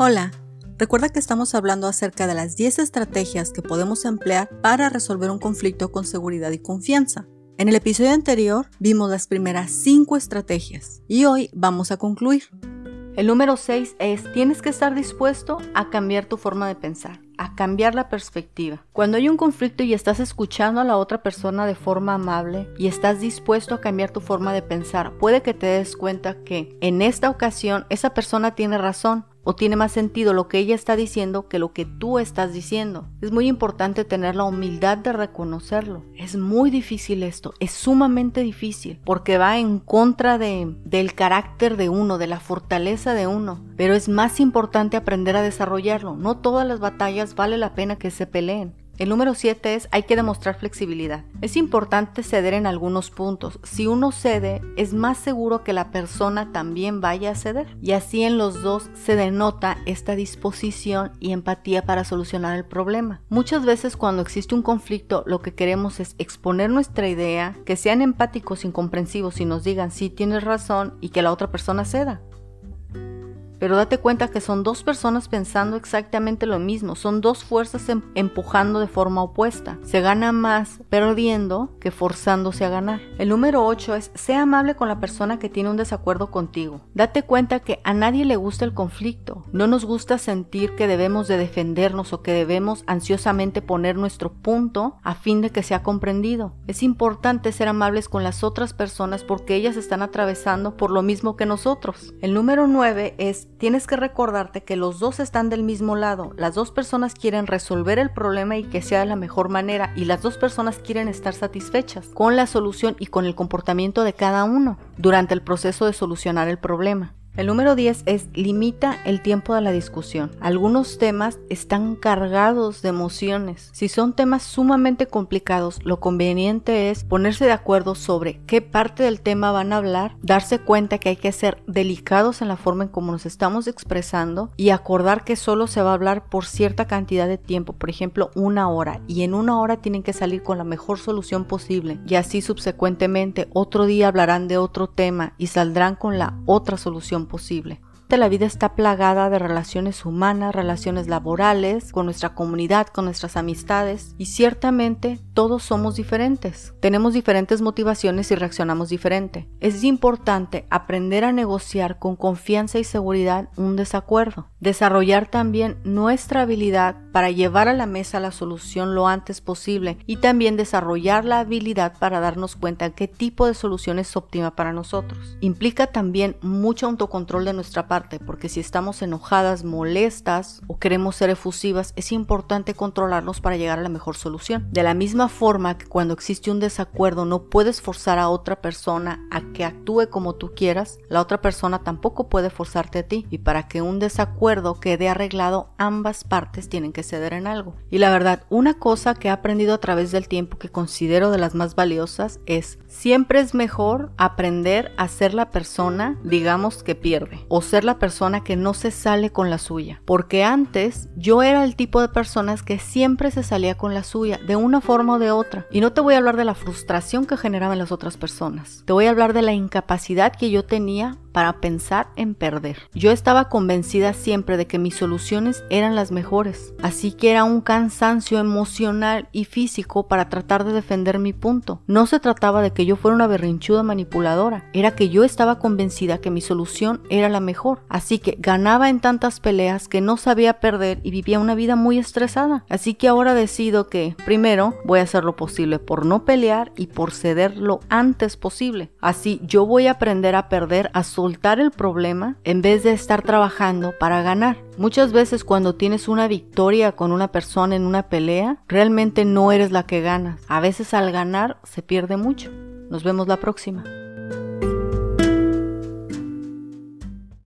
Hola, recuerda que estamos hablando acerca de las 10 estrategias que podemos emplear para resolver un conflicto con seguridad y confianza. En el episodio anterior vimos las primeras 5 estrategias y hoy vamos a concluir. El número 6 es, tienes que estar dispuesto a cambiar tu forma de pensar, a cambiar la perspectiva. Cuando hay un conflicto y estás escuchando a la otra persona de forma amable y estás dispuesto a cambiar tu forma de pensar, puede que te des cuenta que en esta ocasión esa persona tiene razón o tiene más sentido lo que ella está diciendo que lo que tú estás diciendo. Es muy importante tener la humildad de reconocerlo. Es muy difícil esto, es sumamente difícil porque va en contra de, del carácter de uno, de la fortaleza de uno, pero es más importante aprender a desarrollarlo. No todas las batallas vale la pena que se peleen. El número 7 es hay que demostrar flexibilidad. Es importante ceder en algunos puntos. Si uno cede, es más seguro que la persona también vaya a ceder. Y así en los dos se denota esta disposición y empatía para solucionar el problema. Muchas veces cuando existe un conflicto, lo que queremos es exponer nuestra idea, que sean empáticos, incomprensivos y nos digan sí tienes razón y que la otra persona ceda. Pero date cuenta que son dos personas pensando exactamente lo mismo, son dos fuerzas em, empujando de forma opuesta. Se gana más perdiendo que forzándose a ganar. El número 8 es, sea amable con la persona que tiene un desacuerdo contigo. Date cuenta que a nadie le gusta el conflicto. No nos gusta sentir que debemos de defendernos o que debemos ansiosamente poner nuestro punto a fin de que sea comprendido. Es importante ser amables con las otras personas porque ellas están atravesando por lo mismo que nosotros. El número 9 es tienes que recordarte que los dos están del mismo lado, las dos personas quieren resolver el problema y que sea de la mejor manera y las dos personas quieren estar satisfechas con la solución y con el comportamiento de cada uno durante el proceso de solucionar el problema. El número 10 es limita el tiempo de la discusión. Algunos temas están cargados de emociones. Si son temas sumamente complicados, lo conveniente es ponerse de acuerdo sobre qué parte del tema van a hablar, darse cuenta que hay que ser delicados en la forma en cómo nos estamos expresando y acordar que solo se va a hablar por cierta cantidad de tiempo, por ejemplo, una hora, y en una hora tienen que salir con la mejor solución posible y así subsecuentemente otro día hablarán de otro tema y saldrán con la otra solución posible. La vida está plagada de relaciones humanas, relaciones laborales, con nuestra comunidad, con nuestras amistades y ciertamente todos somos diferentes. Tenemos diferentes motivaciones y reaccionamos diferente. Es importante aprender a negociar con confianza y seguridad un desacuerdo. Desarrollar también nuestra habilidad para llevar a la mesa la solución lo antes posible y también desarrollar la habilidad para darnos cuenta qué tipo de solución es óptima para nosotros. Implica también mucho autocontrol de nuestra parte porque si estamos enojadas, molestas o queremos ser efusivas, es importante controlarnos para llegar a la mejor solución. De la misma forma que cuando existe un desacuerdo no puedes forzar a otra persona a que actúe como tú quieras, la otra persona tampoco puede forzarte a ti. Y para que un desacuerdo quede arreglado, ambas partes tienen que ceder en algo. Y la verdad, una cosa que he aprendido a través del tiempo que considero de las más valiosas es siempre es mejor aprender a ser la persona, digamos, que pierde o ser la persona que no se sale con la suya. Porque antes yo era el tipo de personas que siempre se salía con la suya, de una forma o de otra. Y no te voy a hablar de la frustración que generaban las otras personas. Te voy a hablar de la incapacidad que yo tenía para pensar en perder. Yo estaba convencida siempre de que mis soluciones eran las mejores, así que era un cansancio emocional y físico para tratar de defender mi punto. No se trataba de que yo fuera una berrinchuda manipuladora, era que yo estaba convencida que mi solución era la mejor, así que ganaba en tantas peleas que no sabía perder y vivía una vida muy estresada. Así que ahora decido que, primero, voy a hacer lo posible por no pelear y por ceder lo antes posible. Así yo voy a aprender a perder a el problema en vez de estar trabajando para ganar. Muchas veces cuando tienes una victoria con una persona en una pelea, realmente no eres la que ganas. A veces al ganar se pierde mucho. Nos vemos la próxima.